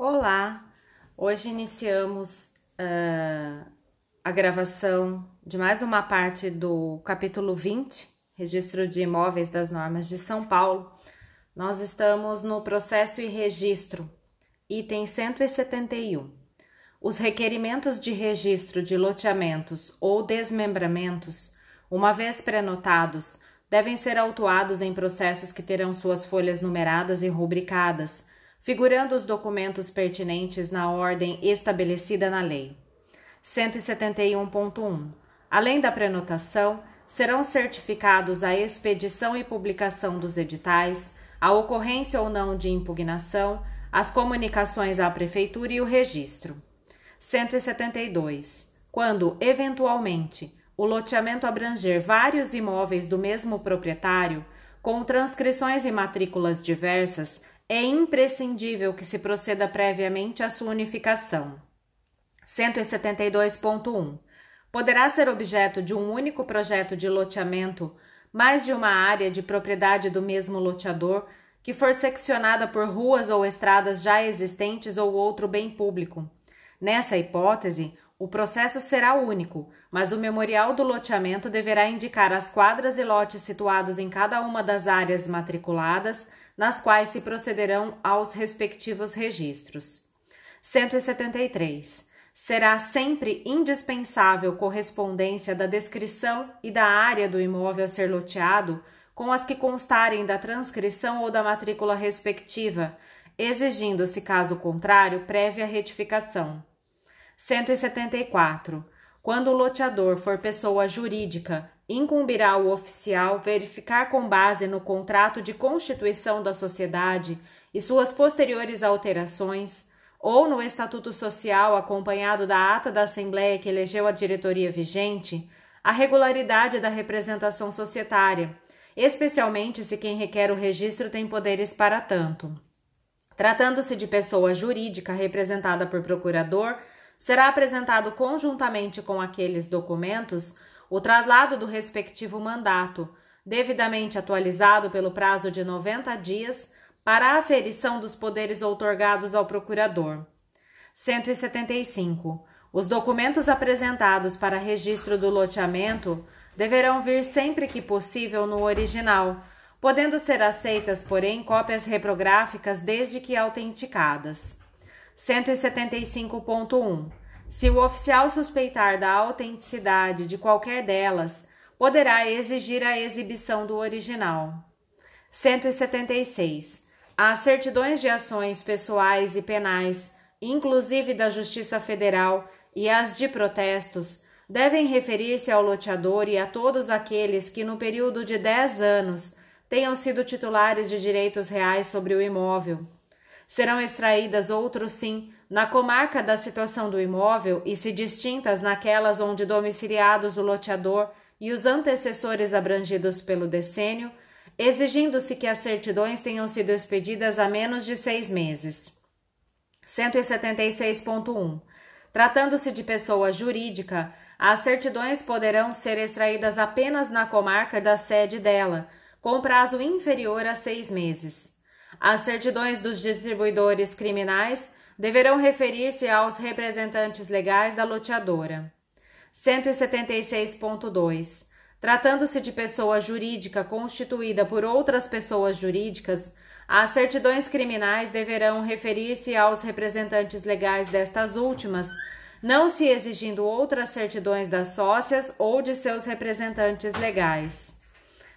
Olá! Hoje iniciamos uh, a gravação de mais uma parte do capítulo 20, Registro de Imóveis das Normas de São Paulo. Nós estamos no processo e registro, item 171. Os requerimentos de registro de loteamentos ou desmembramentos, uma vez prenotados, devem ser autuados em processos que terão suas folhas numeradas e rubricadas figurando os documentos pertinentes na ordem estabelecida na lei. 171.1. Além da prenotação, serão certificados a expedição e publicação dos editais, a ocorrência ou não de impugnação, as comunicações à prefeitura e o registro. 172. Quando, eventualmente, o loteamento abranger vários imóveis do mesmo proprietário, com transcrições e matrículas diversas, é imprescindível que se proceda previamente à sua unificação. 172.1. Poderá ser objeto de um único projeto de loteamento mais de uma área de propriedade do mesmo loteador que for seccionada por ruas ou estradas já existentes ou outro bem público. Nessa hipótese, o processo será único, mas o memorial do loteamento deverá indicar as quadras e lotes situados em cada uma das áreas matriculadas nas quais se procederão aos respectivos registros. 173. Será sempre indispensável correspondência da descrição e da área do imóvel a ser loteado com as que constarem da transcrição ou da matrícula respectiva, exigindo-se, caso contrário, prévia retificação. 174. Quando o loteador for pessoa jurídica incumbirá o oficial verificar com base no contrato de constituição da sociedade e suas posteriores alterações, ou no estatuto social acompanhado da ata da Assembleia que elegeu a diretoria vigente, a regularidade da representação societária, especialmente se quem requer o registro tem poderes para tanto. Tratando-se de pessoa jurídica representada por procurador, será apresentado conjuntamente com aqueles documentos o traslado do respectivo mandato, devidamente atualizado pelo prazo de 90 dias, para a aferição dos poderes outorgados ao procurador. 175. Os documentos apresentados para registro do loteamento deverão vir sempre que possível no original, podendo ser aceitas, porém, cópias reprográficas desde que autenticadas. 175.1 se o oficial suspeitar da autenticidade de qualquer delas, poderá exigir a exibição do original. 176. As certidões de ações pessoais e penais, inclusive da Justiça Federal, e as de protestos, devem referir-se ao loteador e a todos aqueles que, no período de 10 anos, tenham sido titulares de direitos reais sobre o imóvel. Serão extraídas outros sim na comarca da situação do imóvel e se distintas naquelas onde domiciliados o loteador e os antecessores abrangidos pelo decênio, exigindo-se que as certidões tenham sido expedidas há menos de seis meses. 176.1. Tratando-se de pessoa jurídica, as certidões poderão ser extraídas apenas na comarca da sede dela, com prazo inferior a seis meses. As certidões dos distribuidores criminais deverão referir-se aos representantes legais da loteadora. 176.2. Tratando-se de pessoa jurídica constituída por outras pessoas jurídicas, as certidões criminais deverão referir-se aos representantes legais destas últimas, não se exigindo outras certidões das sócias ou de seus representantes legais.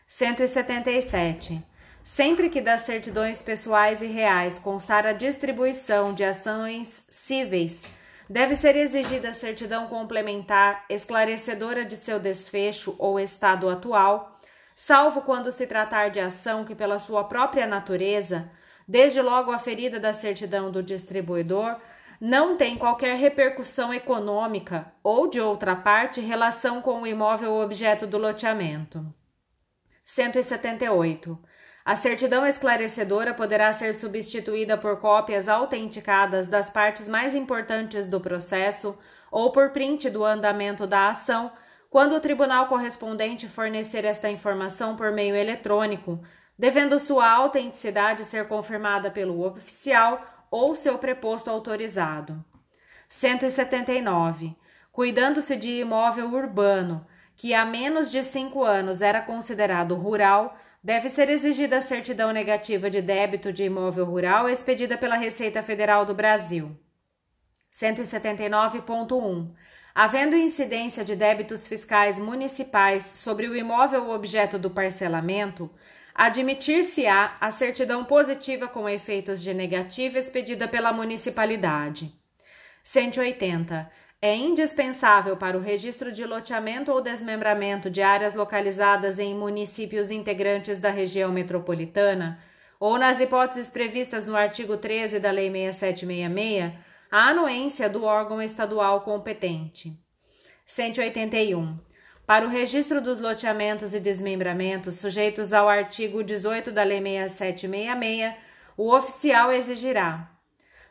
177. Sempre que das certidões pessoais e reais constar a distribuição de ações cíveis, deve ser exigida a certidão complementar esclarecedora de seu desfecho ou estado atual, salvo quando se tratar de ação que, pela sua própria natureza, desde logo aferida da certidão do distribuidor, não tem qualquer repercussão econômica ou, de outra parte, relação com o imóvel objeto do loteamento. 178. A certidão esclarecedora poderá ser substituída por cópias autenticadas das partes mais importantes do processo ou por print do andamento da ação, quando o tribunal correspondente fornecer esta informação por meio eletrônico, devendo sua autenticidade ser confirmada pelo oficial ou seu preposto autorizado. 179. Cuidando-se de imóvel urbano, que há menos de cinco anos era considerado rural, deve ser exigida a certidão negativa de débito de imóvel rural expedida pela Receita Federal do Brasil. 179.1. Havendo incidência de débitos fiscais municipais sobre o imóvel objeto do parcelamento, admitir-se-á a certidão positiva com efeitos de negativa expedida pela municipalidade. 180. É indispensável para o registro de loteamento ou desmembramento de áreas localizadas em municípios integrantes da região metropolitana, ou nas hipóteses previstas no artigo 13 da Lei 6766, a anuência do órgão estadual competente. 181. Para o registro dos loteamentos e desmembramentos sujeitos ao artigo 18 da Lei 6766, o oficial exigirá: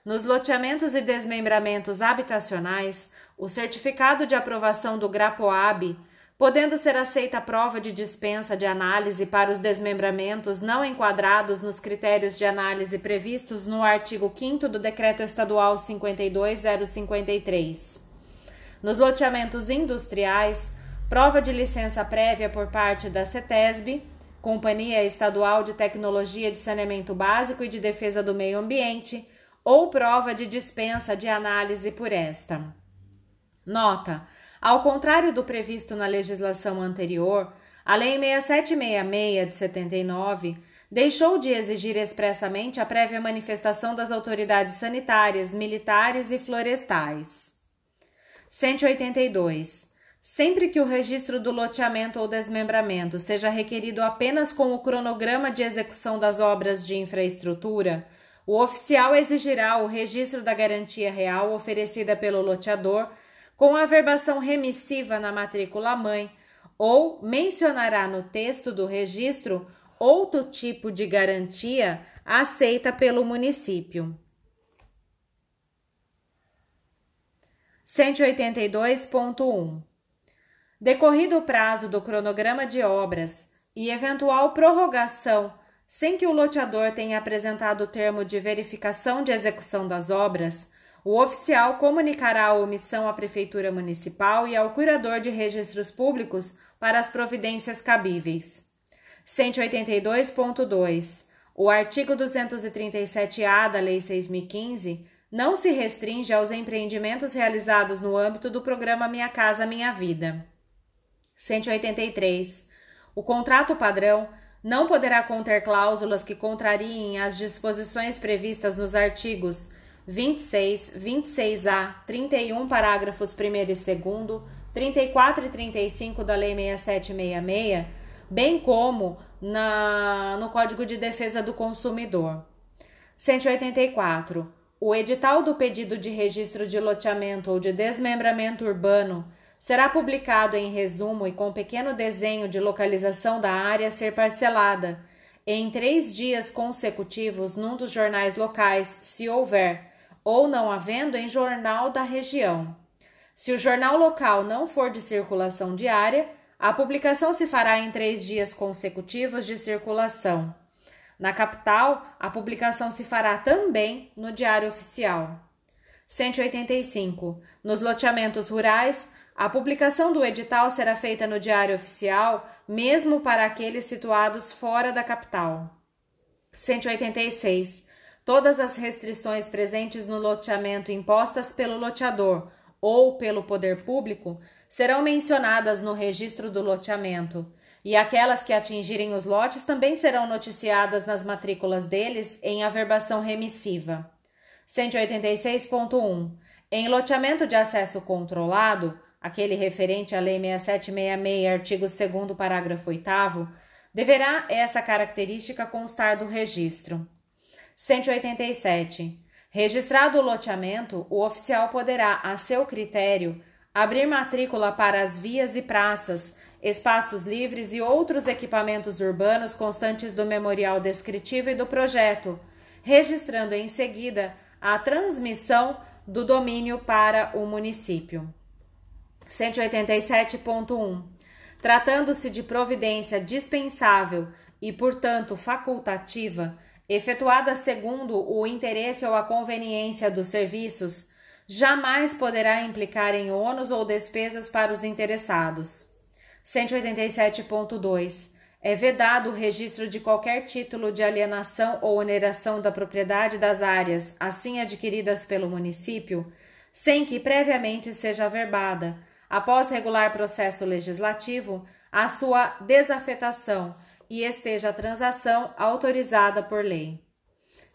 nos loteamentos e desmembramentos habitacionais, o certificado de aprovação do GRAPOAB, podendo ser aceita a prova de dispensa de análise para os desmembramentos não enquadrados nos critérios de análise previstos no artigo 5 do Decreto Estadual 52053. Nos loteamentos industriais, prova de licença prévia por parte da CETESB, Companhia Estadual de Tecnologia de Saneamento Básico e de Defesa do Meio Ambiente, ou prova de dispensa de análise por esta. Nota: ao contrário do previsto na legislação anterior, a Lei 6766 de 79 deixou de exigir expressamente a prévia manifestação das autoridades sanitárias, militares e florestais. 182. Sempre que o registro do loteamento ou desmembramento seja requerido apenas com o cronograma de execução das obras de infraestrutura, o oficial exigirá o registro da garantia real oferecida pelo loteador com a verbação remissiva na matrícula mãe ou mencionará no texto do registro outro tipo de garantia aceita pelo município. 182.1 Decorrido o prazo do cronograma de obras e eventual prorrogação sem que o loteador tenha apresentado o termo de verificação de execução das obras, o oficial comunicará a omissão à Prefeitura Municipal e ao Curador de Registros Públicos para as providências cabíveis. 182.2. O artigo 237-A da Lei 6.015 não se restringe aos empreendimentos realizados no âmbito do programa Minha Casa Minha Vida. 183. O contrato padrão não poderá conter cláusulas que contrariem as disposições previstas nos artigos 26, 26A, 31, parágrafos 1 e 2, 34 e 35 da Lei 6766, bem como na, no Código de Defesa do Consumidor. 184. O edital do pedido de registro de loteamento ou de desmembramento urbano será publicado em resumo e com pequeno desenho de localização da área a ser parcelada, em três dias consecutivos num dos jornais locais, se houver, ou não havendo em jornal da região. Se o jornal local não for de circulação diária, a publicação se fará em três dias consecutivos de circulação. Na capital, a publicação se fará também no Diário Oficial. 185. Nos loteamentos rurais, a publicação do edital será feita no Diário Oficial, mesmo para aqueles situados fora da capital. 186. Todas as restrições presentes no loteamento impostas pelo loteador ou pelo poder público serão mencionadas no registro do loteamento, e aquelas que atingirem os lotes também serão noticiadas nas matrículas deles em averbação remissiva. 186.1. Em loteamento de acesso controlado, aquele referente à Lei 6766, artigo 2 parágrafo 8 deverá essa característica constar do registro. 187. Registrado o loteamento, o oficial poderá, a seu critério, abrir matrícula para as vias e praças, espaços livres e outros equipamentos urbanos constantes do memorial descritivo e do projeto, registrando em seguida a transmissão do domínio para o município. 187.1. Tratando-se de providência dispensável e, portanto, facultativa, efetuada segundo o interesse ou a conveniência dos serviços, jamais poderá implicar em ônus ou despesas para os interessados. 187.2. É vedado o registro de qualquer título de alienação ou oneração da propriedade das áreas assim adquiridas pelo município, sem que previamente seja averbada, após regular processo legislativo, a sua desafetação e esteja a transação autorizada por lei.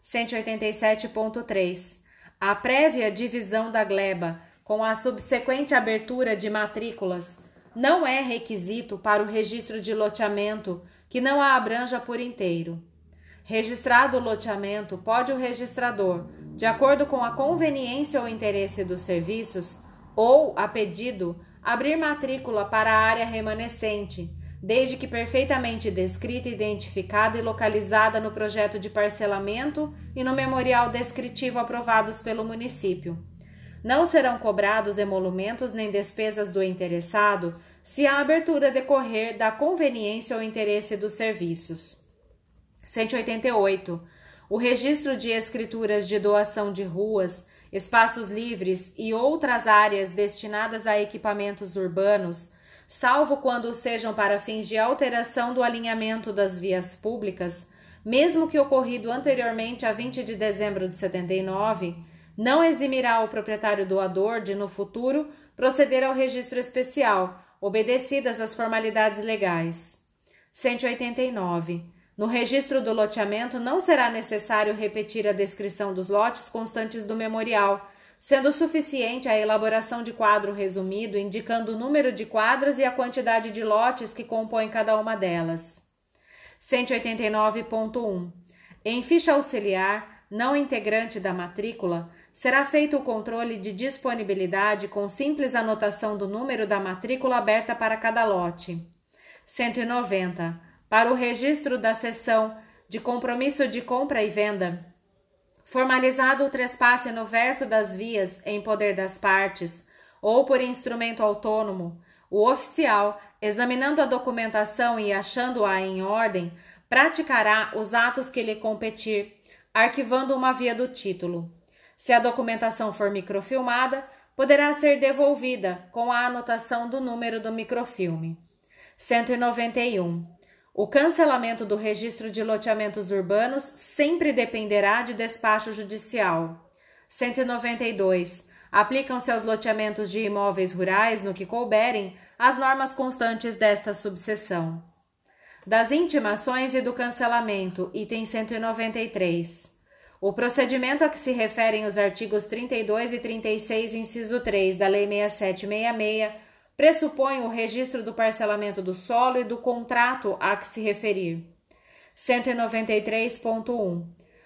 187.3. A prévia divisão da gleba, com a subsequente abertura de matrículas, não é requisito para o registro de loteamento que não a abranja por inteiro. Registrado o loteamento, pode o registrador, de acordo com a conveniência ou interesse dos serviços, ou, a pedido, abrir matrícula para a área remanescente, desde que perfeitamente descrita, identificada e localizada no projeto de parcelamento e no memorial descritivo aprovados pelo município. Não serão cobrados emolumentos nem despesas do interessado se a abertura decorrer da conveniência ou interesse dos serviços. 188. O registro de escrituras de doação de ruas, espaços livres e outras áreas destinadas a equipamentos urbanos salvo quando sejam para fins de alteração do alinhamento das vias públicas, mesmo que ocorrido anteriormente a 20 de dezembro de 79, não eximirá o proprietário doador de, no futuro, proceder ao registro especial, obedecidas as formalidades legais. 189. No registro do loteamento não será necessário repetir a descrição dos lotes constantes do memorial, sendo suficiente a elaboração de quadro resumido indicando o número de quadras e a quantidade de lotes que compõem cada uma delas. 189.1. Em ficha auxiliar, não integrante da matrícula, será feito o controle de disponibilidade com simples anotação do número da matrícula aberta para cada lote. 190. Para o registro da sessão de compromisso de compra e venda, formalizado o trespasse no verso das vias em poder das partes, ou por instrumento autônomo, o oficial, examinando a documentação e achando-a em ordem, praticará os atos que lhe competir, arquivando uma via do título. Se a documentação for microfilmada, poderá ser devolvida com a anotação do número do microfilme. 191. O cancelamento do registro de loteamentos urbanos sempre dependerá de despacho judicial. 192. Aplicam-se aos loteamentos de imóveis rurais, no que couberem, as normas constantes desta subseção. Das intimações e do cancelamento, item 193. O procedimento a que se referem os artigos 32 e 36, inciso 3 da Lei 6766 pressupõe o registro do parcelamento do solo e do contrato a que se referir. 193.1.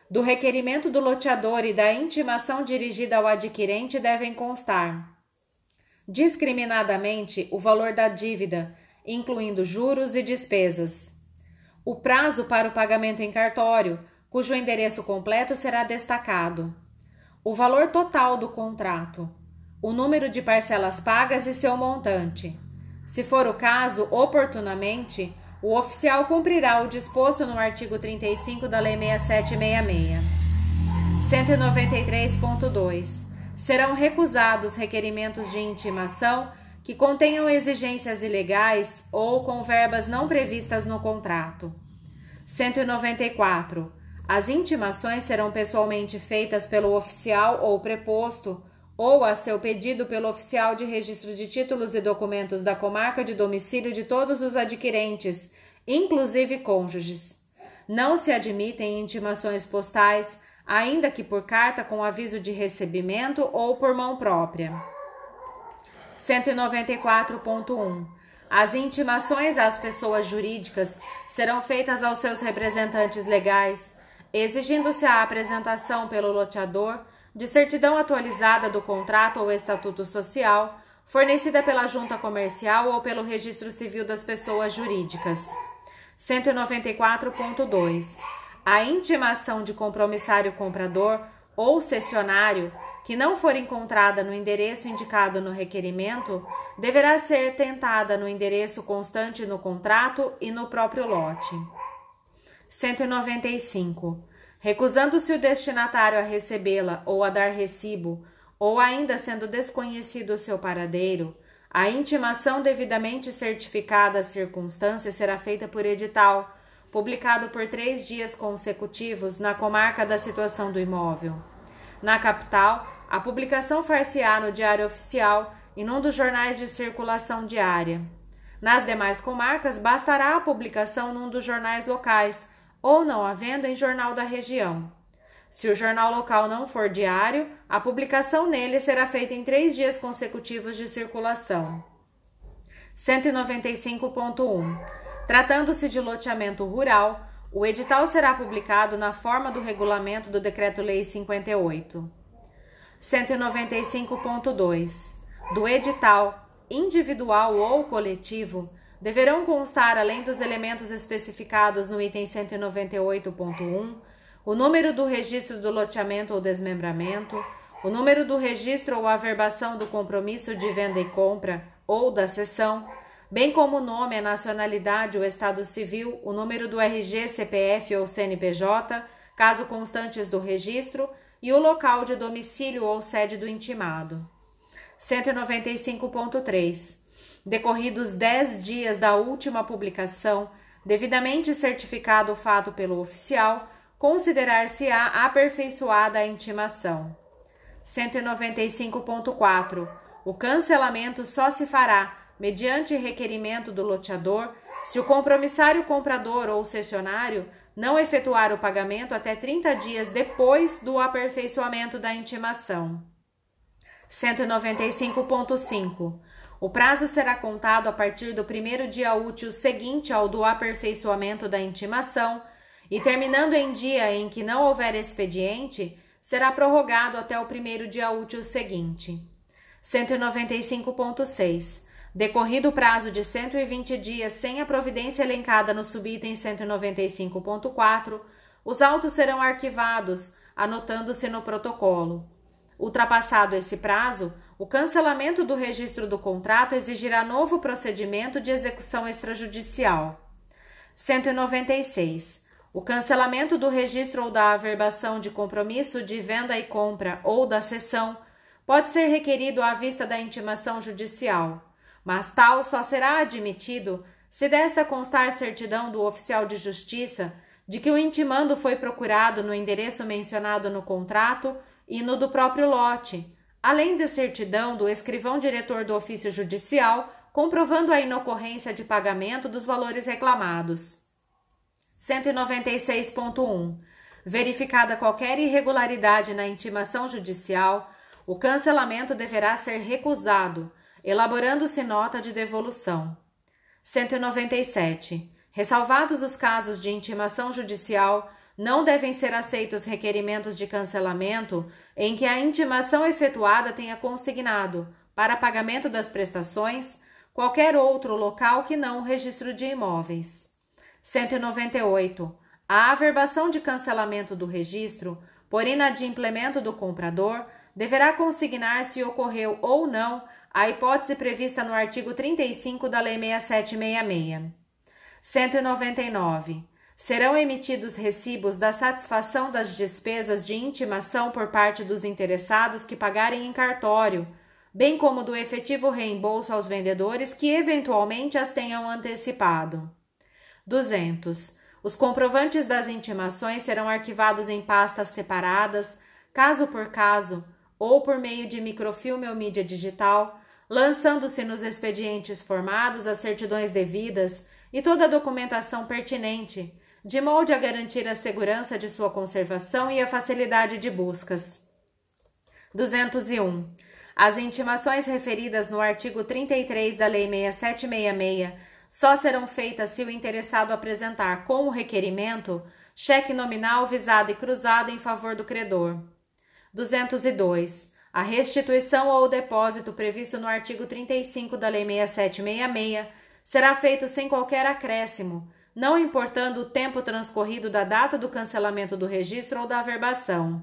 Do requerimento do loteador e da intimação dirigida ao adquirente devem constar discriminadamente o valor da dívida, incluindo juros e despesas. O prazo para o pagamento em cartório, cujo endereço completo será destacado. O valor total do contrato o número de parcelas pagas e seu montante. Se for o caso, oportunamente, o oficial cumprirá o disposto no artigo 35 da Lei 6766. 193.2. Serão recusados requerimentos de intimação que contenham exigências ilegais ou com verbas não previstas no contrato. 194. As intimações serão pessoalmente feitas pelo oficial ou preposto ou a seu pedido pelo oficial de registro de títulos e documentos da comarca de domicílio de todos os adquirentes, inclusive cônjuges. Não se admitem intimações postais, ainda que por carta com aviso de recebimento ou por mão própria. 194.1 As intimações às pessoas jurídicas serão feitas aos seus representantes legais, exigindo-se a apresentação pelo loteador de certidão atualizada do contrato ou estatuto social, fornecida pela junta comercial ou pelo registro civil das pessoas jurídicas. 194.2. A intimação de compromissário comprador ou cessionário que não for encontrada no endereço indicado no requerimento deverá ser tentada no endereço constante no contrato e no próprio lote. 195. Recusando-se o destinatário a recebê-la ou a dar recibo, ou ainda sendo desconhecido o seu paradeiro, a intimação devidamente certificada às circunstâncias será feita por edital, publicado por três dias consecutivos na comarca da situação do imóvel. Na capital, a publicação far-se-á no Diário Oficial e num dos jornais de circulação diária. Nas demais comarcas, bastará a publicação num dos jornais locais, ou não havendo em jornal da região. Se o jornal local não for diário, a publicação nele será feita em três dias consecutivos de circulação. 195.1. Tratando-se de loteamento rural, o edital será publicado na forma do regulamento do Decreto-Lei 58. 195.2. Do edital, individual ou coletivo, deverão constar, além dos elementos especificados no item 198.1, o número do registro do loteamento ou desmembramento, o número do registro ou averbação do compromisso de venda e compra ou da cessão, bem como o nome, a nacionalidade, o estado civil, o número do RG, CPF ou CNPJ, caso constantes do registro, e o local de domicílio ou sede do intimado. 195.3. Decorridos 10 dias da última publicação, devidamente certificado o fato pelo oficial, considerar-se-á aperfeiçoada a intimação. 195.4. O cancelamento só se fará, mediante requerimento do loteador, se o compromissário comprador ou cessionário não efetuar o pagamento até 30 dias depois do aperfeiçoamento da intimação. 195.5. O prazo será contado a partir do primeiro dia útil seguinte ao do aperfeiçoamento da intimação e terminando em dia em que não houver expediente, será prorrogado até o primeiro dia útil seguinte. 195.6. Decorrido o prazo de 120 dias sem a providência elencada no subitem 195.4, os autos serão arquivados, anotando-se no protocolo. Ultrapassado esse prazo, o cancelamento do registro do contrato exigirá novo procedimento de execução extrajudicial. 196. O cancelamento do registro ou da averbação de compromisso de venda e compra ou da cessão pode ser requerido à vista da intimação judicial, mas tal só será admitido se desta constar certidão do oficial de justiça de que o intimando foi procurado no endereço mencionado no contrato e no do próprio lote, além de certidão do escrivão diretor do ofício judicial comprovando a inocorrência de pagamento dos valores reclamados. 196.1. Verificada qualquer irregularidade na intimação judicial, o cancelamento deverá ser recusado, elaborando-se nota de devolução. 197. Ressalvados os casos de intimação judicial, não devem ser aceitos requerimentos de cancelamento em que a intimação efetuada tenha consignado, para pagamento das prestações, qualquer outro local que não o registro de imóveis. 198. A averbação de cancelamento do registro por inadimplemento do comprador deverá consignar se ocorreu ou não a hipótese prevista no artigo 35 da Lei 6766. 199. Serão emitidos recibos da satisfação das despesas de intimação por parte dos interessados que pagarem em cartório, bem como do efetivo reembolso aos vendedores que eventualmente as tenham antecipado. 200. Os comprovantes das intimações serão arquivados em pastas separadas, caso por caso, ou por meio de microfilme ou mídia digital, lançando-se nos expedientes formados as certidões devidas e toda a documentação pertinente, de modo a garantir a segurança de sua conservação e a facilidade de buscas. 201. As intimações referidas no artigo 33 da Lei 6766 só serão feitas se o interessado apresentar com o requerimento cheque nominal visado e cruzado em favor do credor. 202. A restituição ou depósito previsto no artigo 35 da Lei 6766 será feito sem qualquer acréscimo, não importando o tempo transcorrido da data do cancelamento do registro ou da averbação.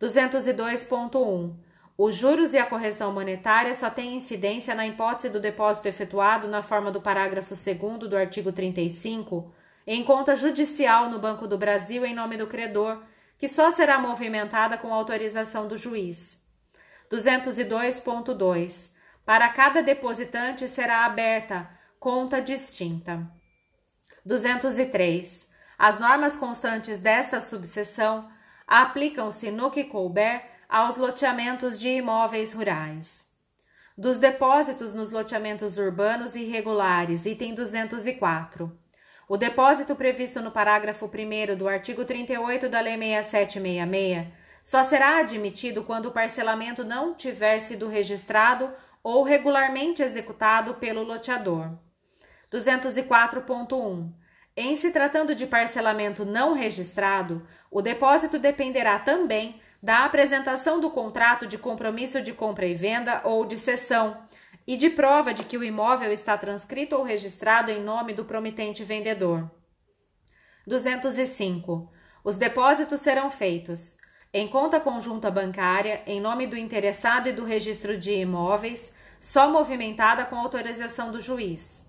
202.1. Os juros e a correção monetária só têm incidência na hipótese do depósito efetuado na forma do parágrafo 2 do artigo 35 em conta judicial no Banco do Brasil em nome do credor, que só será movimentada com autorização do juiz. 202.2. Para cada depositante será aberta conta distinta. 203. As normas constantes desta subseção aplicam-se no que couber aos loteamentos de imóveis rurais. Dos depósitos nos loteamentos urbanos irregulares, item 204. O depósito previsto no parágrafo 1 do artigo 38 da Lei 6766 só será admitido quando o parcelamento não tiver sido registrado ou regularmente executado pelo loteador. 204.1. Em se tratando de parcelamento não registrado, o depósito dependerá também da apresentação do contrato de compromisso de compra e venda ou de cessão e de prova de que o imóvel está transcrito ou registrado em nome do promitente vendedor. 205. Os depósitos serão feitos em conta conjunta bancária, em nome do interessado e do registro de imóveis, só movimentada com autorização do juiz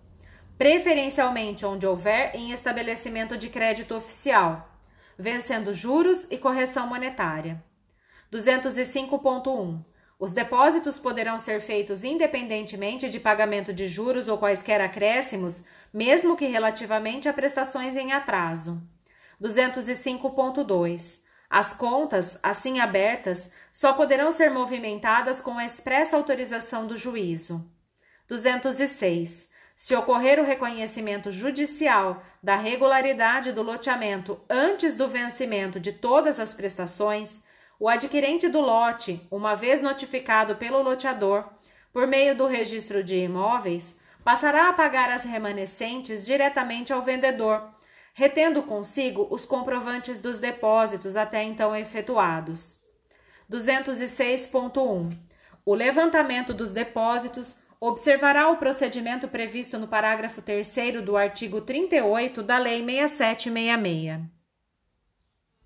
preferencialmente onde houver em estabelecimento de crédito oficial, vencendo juros e correção monetária. 205.1. Os depósitos poderão ser feitos independentemente de pagamento de juros ou quaisquer acréscimos, mesmo que relativamente a prestações em atraso. 205.2. As contas, assim abertas, só poderão ser movimentadas com a expressa autorização do juízo. 206. Se ocorrer o reconhecimento judicial da regularidade do loteamento antes do vencimento de todas as prestações, o adquirente do lote, uma vez notificado pelo loteador, por meio do registro de imóveis, passará a pagar as remanescentes diretamente ao vendedor, retendo consigo os comprovantes dos depósitos até então efetuados. 206.1. O levantamento dos depósitos observará o procedimento previsto no parágrafo 3 do artigo 38 da Lei 6766.